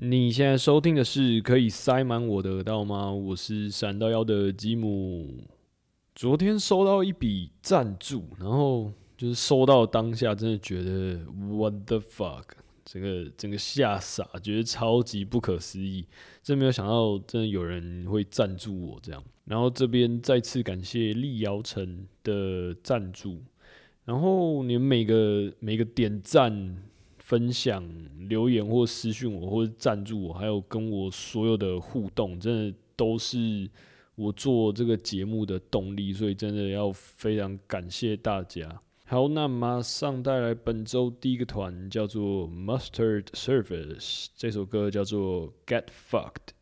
你现在收听的是可以塞满我的耳道吗？我是闪到腰的吉姆。昨天收到一笔赞助，然后就是收到当下，真的觉得 what the fuck，整个整个吓傻，觉得超级不可思议，真没有想到，真的有人会赞助我这样。然后这边再次感谢力瑶城的赞助，然后你们每个每个点赞。分享、留言或私讯我，或者赞助我，还有跟我所有的互动，真的都是我做这个节目的动力，所以真的要非常感谢大家。好，那马上带来本周第一个团，叫做 Mustard Service，这首歌叫做 Get Fucked。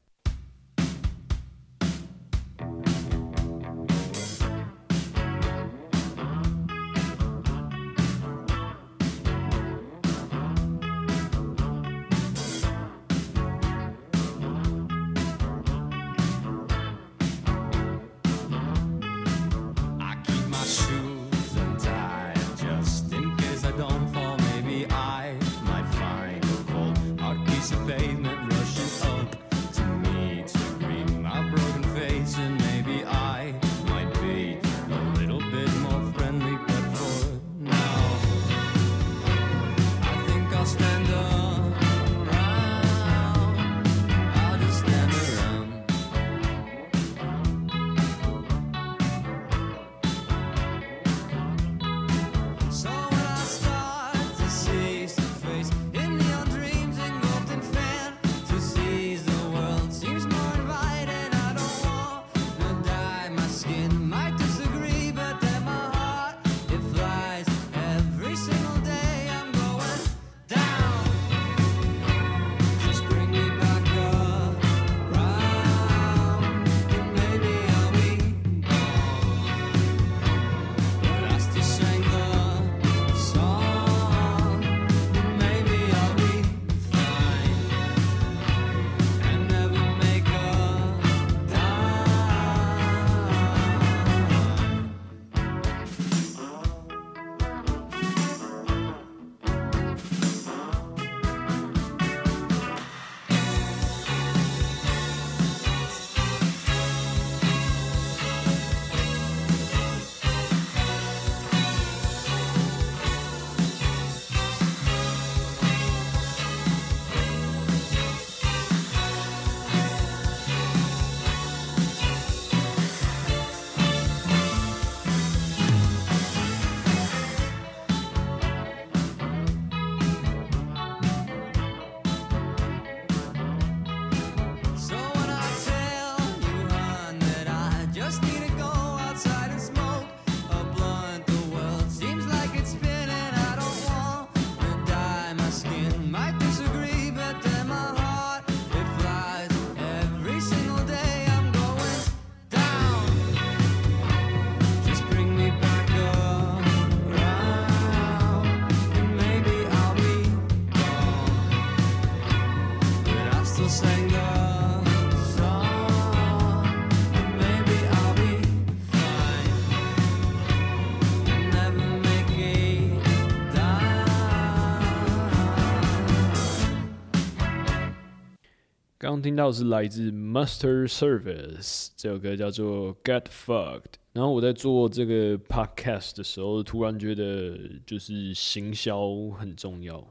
刚听到是来自 Master Service 这首歌叫做 Get Fucked。然后我在做这个 podcast 的时候，突然觉得就是行销很重要。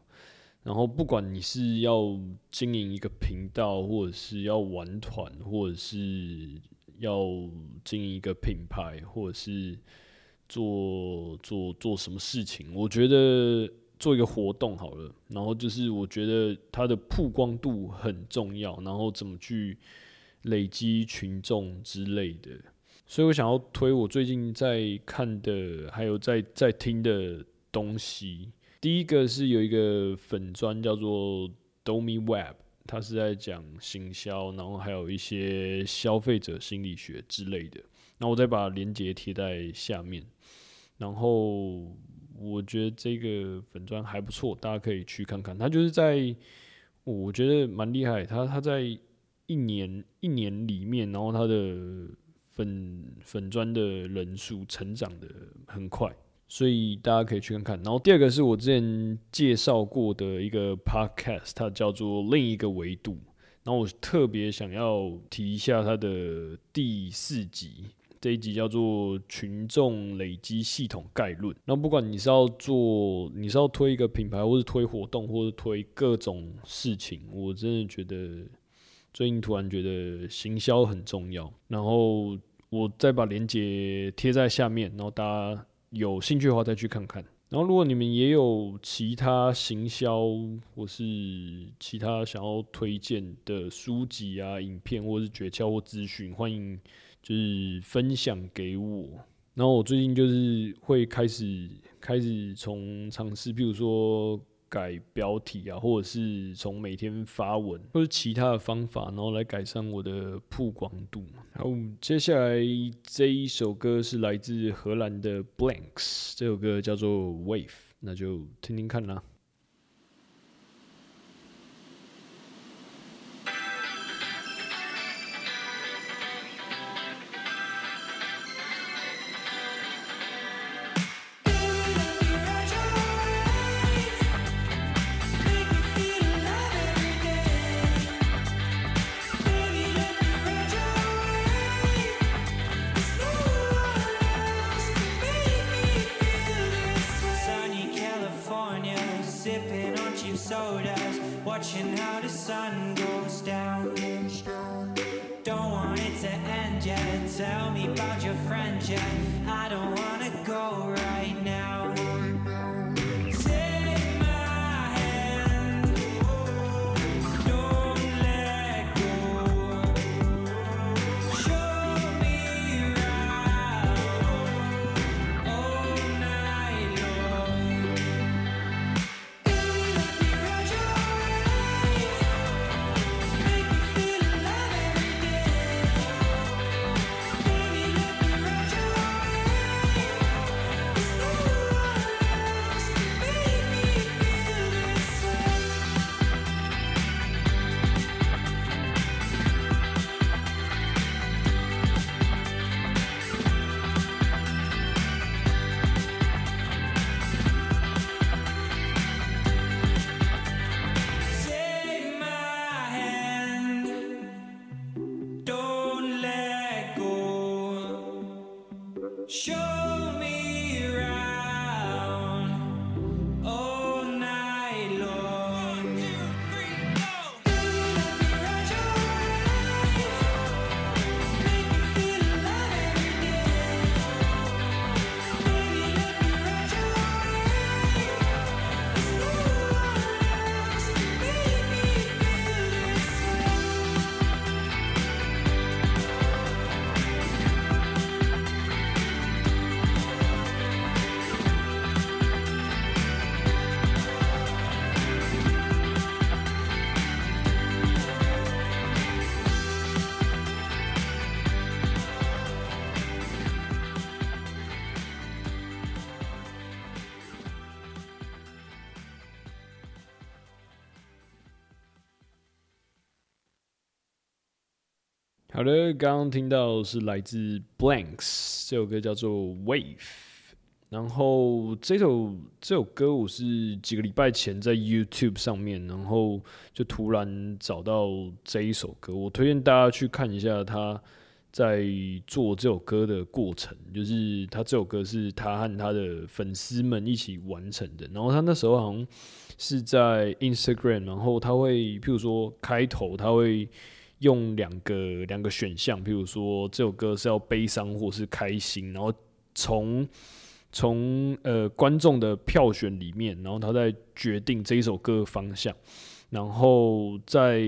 然后不管你是要经营一个频道，或者是要玩团，或者是要经营一个品牌，或者是做做做什么事情，我觉得。做一个活动好了，然后就是我觉得它的曝光度很重要，然后怎么去累积群众之类的，所以我想要推我最近在看的，还有在在听的东西。第一个是有一个粉砖叫做 Domi Web，它是在讲行销，然后还有一些消费者心理学之类的。那我再把链接贴在下面，然后。我觉得这个粉砖还不错，大家可以去看看。他就是在，我觉得蛮厉害。他他在一年一年里面，然后他的粉粉砖的人数成长的很快。所以大家可以去看看。然后第二个是我之前介绍过的一个 podcast，它叫做另一个维度。然后我特别想要提一下它的第四集，这一集叫做群众累积系统概论。那不管你是要做，你是要推一个品牌，或是推活动，或是推各种事情，我真的觉得最近突然觉得行销很重要。然后我再把链接贴在下面，然后大家。有兴趣的话再去看看。然后，如果你们也有其他行销或是其他想要推荐的书籍啊、影片或是诀窍或资讯，欢迎就是分享给我。然后，我最近就是会开始开始从尝试，比如说。改标题啊，或者是从每天发文，或者其他的方法，然后来改善我的曝光度。好，接下来这一首歌是来自荷兰的 Blanks，这首歌叫做 Wave，那就听听看啦。friend yet. Tell me about your friend yet. I don't wanna go right now. 的，刚刚听到是来自 Blanks 这首歌叫做 Wave，然后这首这首歌我是几个礼拜前在 YouTube 上面，然后就突然找到这一首歌，我推荐大家去看一下他在做这首歌的过程，就是他这首歌是他和他的粉丝们一起完成的，然后他那时候好像是在 Instagram，然后他会譬如说开头他会。用两个两个选项，譬如说这首歌是要悲伤或是开心，然后从从呃观众的票选里面，然后他在决定这一首歌的方向，然后再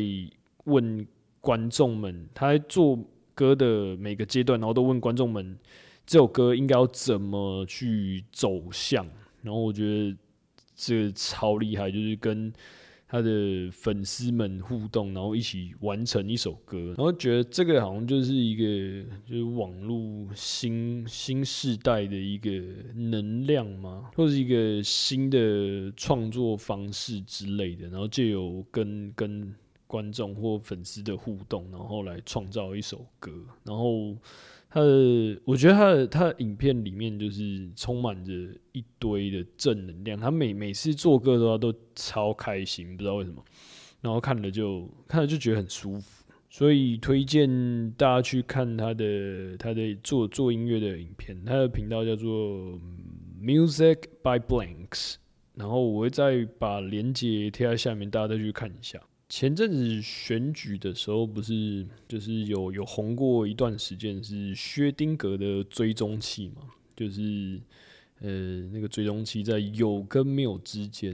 问观众们，他在做歌的每个阶段，然后都问观众们这首歌应该要怎么去走向，然后我觉得这个超厉害，就是跟。他的粉丝们互动，然后一起完成一首歌，然后觉得这个好像就是一个就是网络新新时代的一个能量吗，或者一个新的创作方式之类的。然后就有跟跟观众或粉丝的互动，然后来创造一首歌。然后他的，我觉得他的他的影片里面就是充满着一堆的正能量。他每每次做歌的话都超开心，不知道为什么。然后看了就看了就觉得很舒服，所以推荐大家去看他的他的做做音乐的影片。他的频道叫做 Music by Blanks，然后我会再把链接贴在下面，大家再去看一下。前阵子选举的时候，不是就是有有红过一段时间，是薛丁格的追踪器嘛？就是呃那个追踪器在有跟没有之间，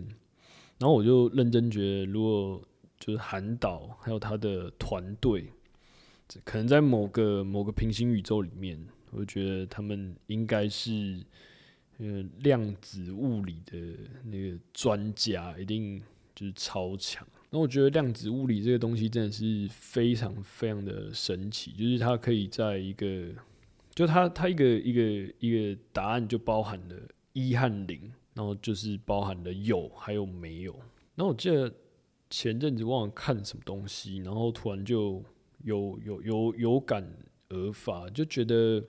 然后我就认真觉得，如果就是韩导还有他的团队，可能在某个某个平行宇宙里面，我就觉得他们应该是呃量子物理的那个专家，一定就是超强。那我觉得量子物理这个东西真的是非常非常的神奇，就是它可以在一个，就它它一个一个一个答案就包含了一和零，然后就是包含了有还有没有。那我记得。前阵子忘了看什么东西，然后突然就有有有有感而发，就觉得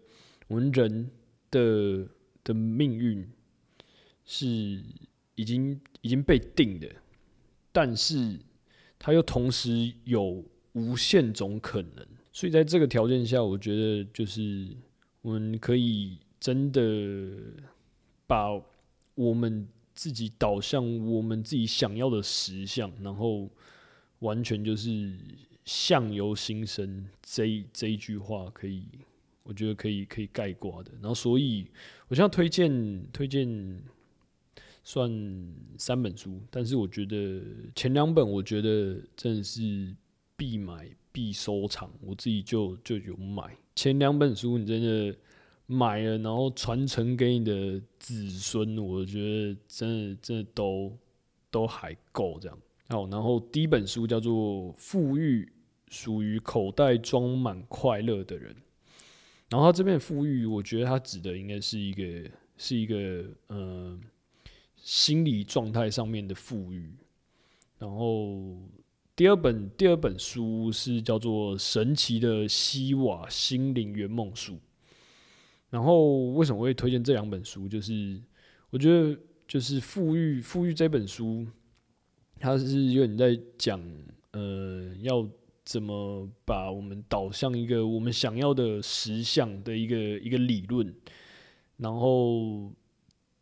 我们人的的命运是已经已经被定的，但是它又同时有无限种可能，所以在这个条件下，我觉得就是我们可以真的把我们。自己导向我们自己想要的实相，然后完全就是相由心生这这一句话可以，我觉得可以可以概括的。然后，所以我现在推荐推荐算三本书，但是我觉得前两本我觉得真的是必买必收藏，我自己就就有买前两本书，你真的。买了，然后传承给你的子孙，我觉得真的真的都都还够这样。好，然后第一本书叫做《富裕属于口袋装满快乐的人》，然后他这边富裕，我觉得他指的应该是一个是一个呃心理状态上面的富裕。然后第二本第二本书是叫做《神奇的西瓦心灵圆梦术》。然后为什么会推荐这两本书？就是我觉得，就是《富裕》《富裕》这本书，它是有点在讲，呃，要怎么把我们导向一个我们想要的实相的一个一个理论。然后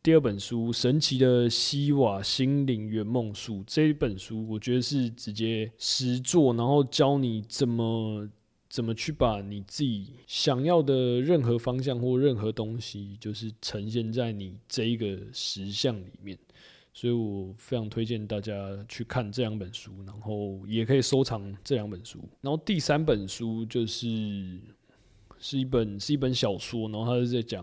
第二本书《神奇的西瓦心灵圆梦术》这一本书，我觉得是直接实做，然后教你怎么。怎么去把你自己想要的任何方向或任何东西，就是呈现在你这一个实相里面？所以我非常推荐大家去看这两本书，然后也可以收藏这两本书。然后第三本书就是是一本是一本小说，然后它是在讲。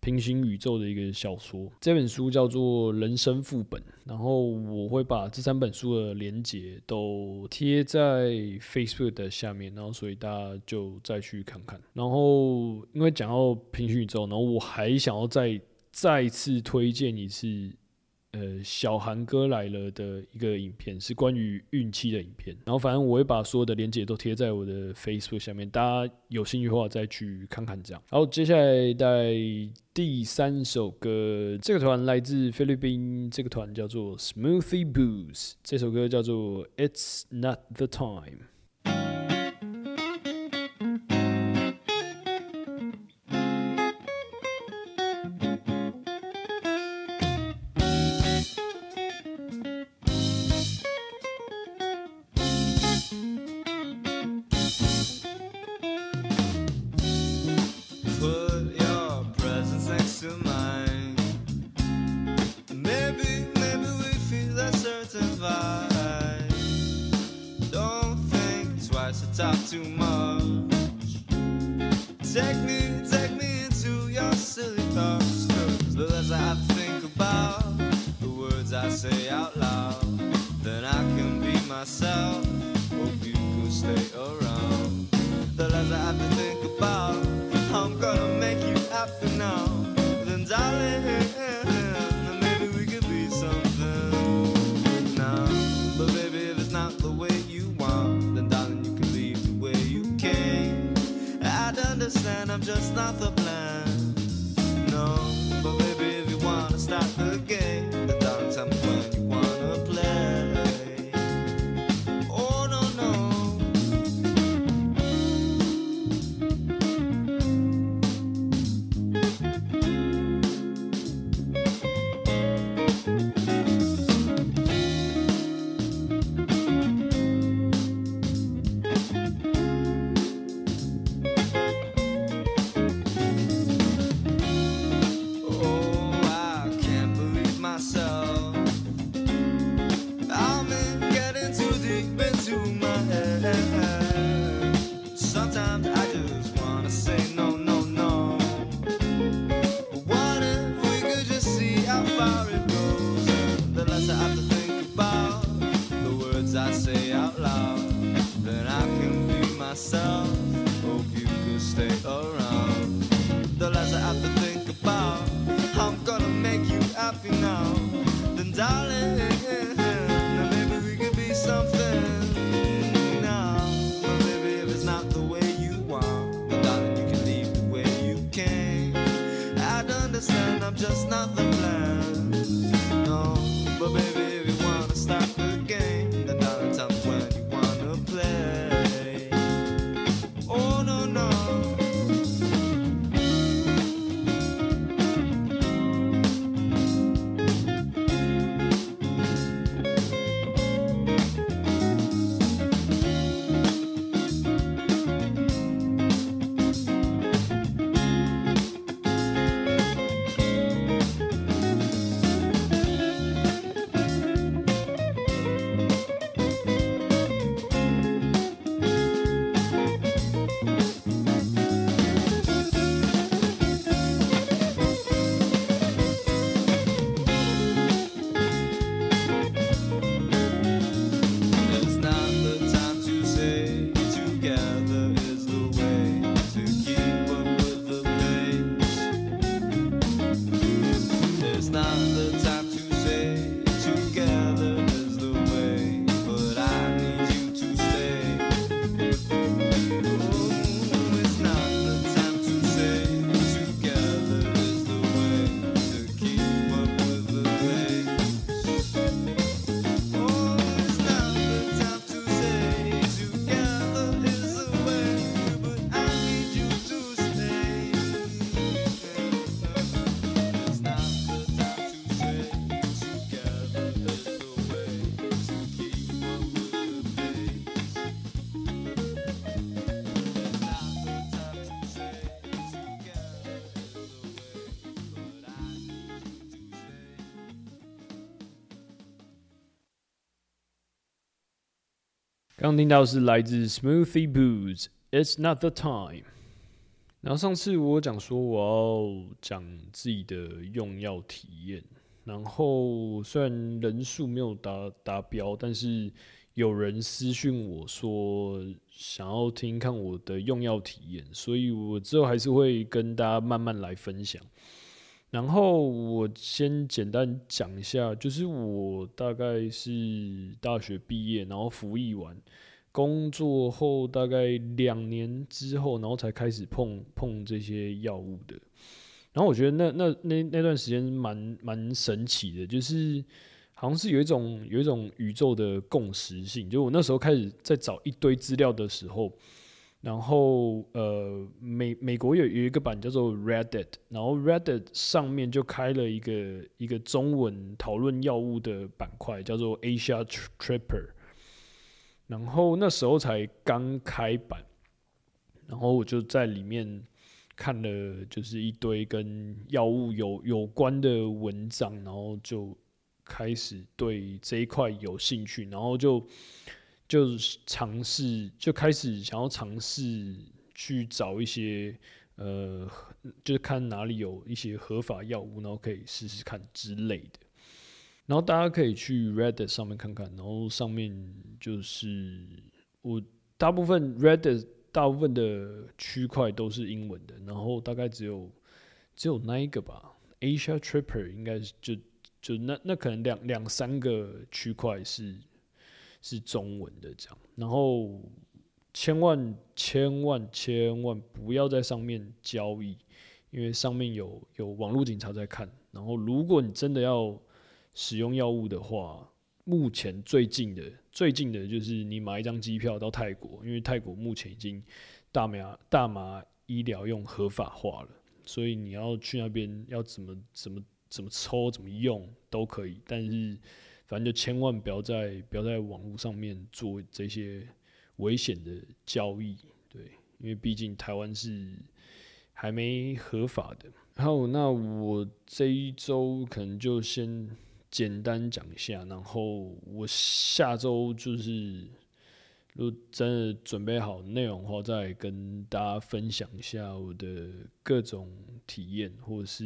平行宇宙的一个小说，这本书叫做《人生副本》，然后我会把这三本书的连接都贴在 Facebook 的下面，然后所以大家就再去看看。然后因为讲到平行宇宙，然后我还想要再再次推荐一次。呃，小韩哥来了的一个影片是关于孕期的影片，然后反正我会把所有的链接都贴在我的 Facebook 下面，大家有兴趣的话再去看看这样。然后接下来带第三首歌，这个团来自菲律宾，这个团叫做 Smoothie Booze，这首歌叫做 It's Not the Time。刚听到是来自 Smoothie Boots，《It's Not the Time》。然后上次我讲说我要讲自己的用药体验，然后虽然人数没有达达标，但是有人私讯我说想要听看我的用药体验，所以我之后还是会跟大家慢慢来分享。然后我先简单讲一下，就是我大概是大学毕业，然后服役完，工作后大概两年之后，然后才开始碰碰这些药物的。然后我觉得那那那那段时间蛮蛮神奇的，就是好像是有一种有一种宇宙的共识性。就我那时候开始在找一堆资料的时候，然后呃，美美国有有一个版叫做 Reddit，然后 Reddit 上面就开了一个一个中文讨论药物的板块，叫做 Asia Tripper。然后那时候才刚开版，然后我就在里面看了就是一堆跟药物有有关的文章，然后就开始对这一块有兴趣，然后就就尝试就开始想要尝试去找一些呃，就是看哪里有一些合法药物，然后可以试试看之类的。然后大家可以去 Reddit 上面看看，然后上面就是我大部分 Reddit 大部分的区块都是英文的，然后大概只有只有那一个吧，Asia Tripper 应该是就就那那可能两两三个区块是是中文的这样，然后千万千万千万不要在上面交易，因为上面有有网络警察在看。然后，如果你真的要使用药物的话，目前最近的最近的就是你买一张机票到泰国，因为泰国目前已经大麻大麻医疗用合法化了，所以你要去那边要怎么怎么怎么抽怎么用都可以，但是反正就千万不要在不要在网络上面做这些危险的交易，对，因为毕竟台湾是还没合法的。然后，那我这一周可能就先简单讲一下，然后我下周就是如果真的准备好内容的话，再跟大家分享一下我的各种体验，或者是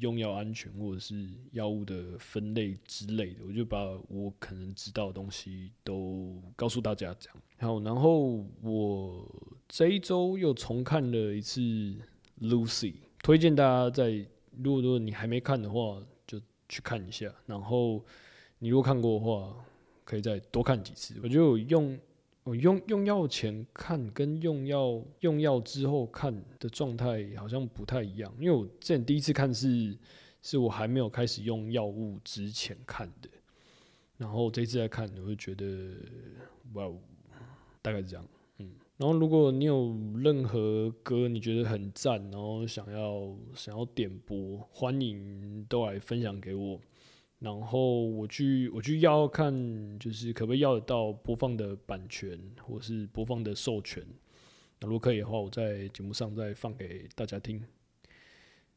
用药安全，或者是药物的分类之类的，我就把我可能知道的东西都告诉大家。这样，好，然后我这一周又重看了一次《Lucy》。推荐大家在，如果如果你还没看的话，就去看一下。然后你如果看过的话，可以再多看几次。我就用我用用药前看跟用药用药之后看的状态好像不太一样，因为我之前第一次看是是我还没有开始用药物之前看的，然后这次再看，我会觉得哇，大概是这样。嗯然后，如果你有任何歌你觉得很赞，然后想要想要点播，欢迎都来分享给我。然后我去我去要看，就是可不可以要得到播放的版权，或是播放的授权。那如果可以的话，我在节目上再放给大家听。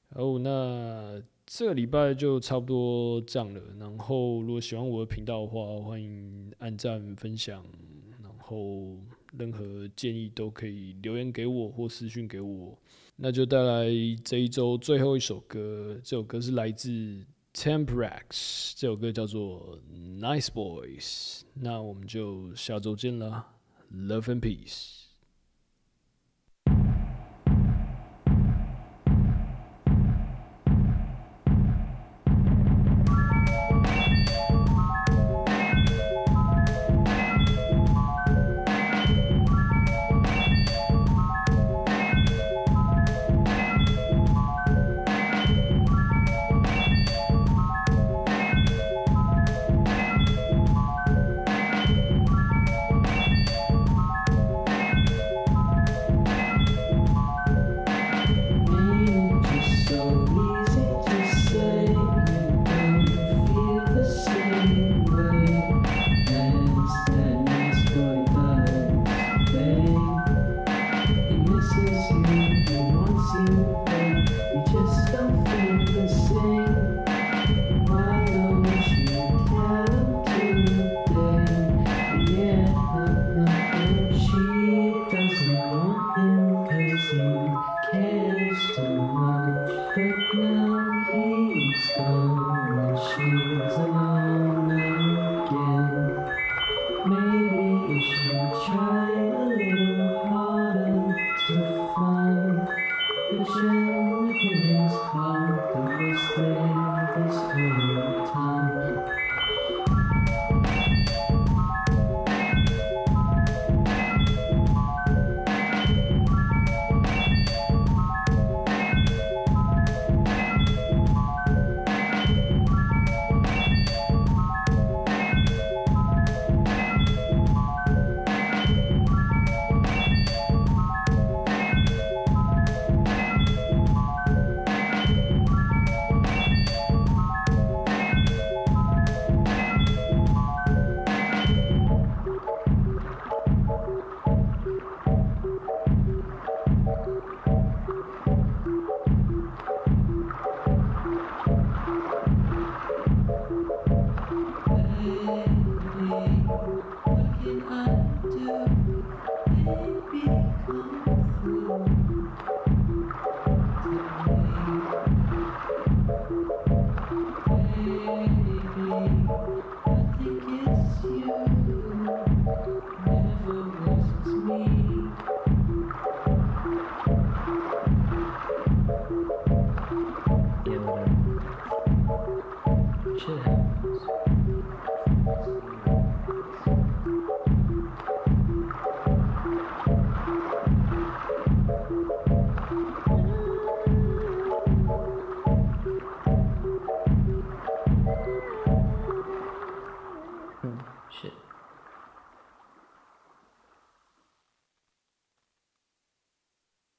哦，那这个礼拜就差不多这样了。然后，如果喜欢我的频道的话，欢迎按赞分享。然后。任何建议都可以留言给我或私讯给我，那就带来这一周最后一首歌。这首歌是来自 Temprax，这首歌叫做 Nice Boys。那我们就下周见了，Love and Peace。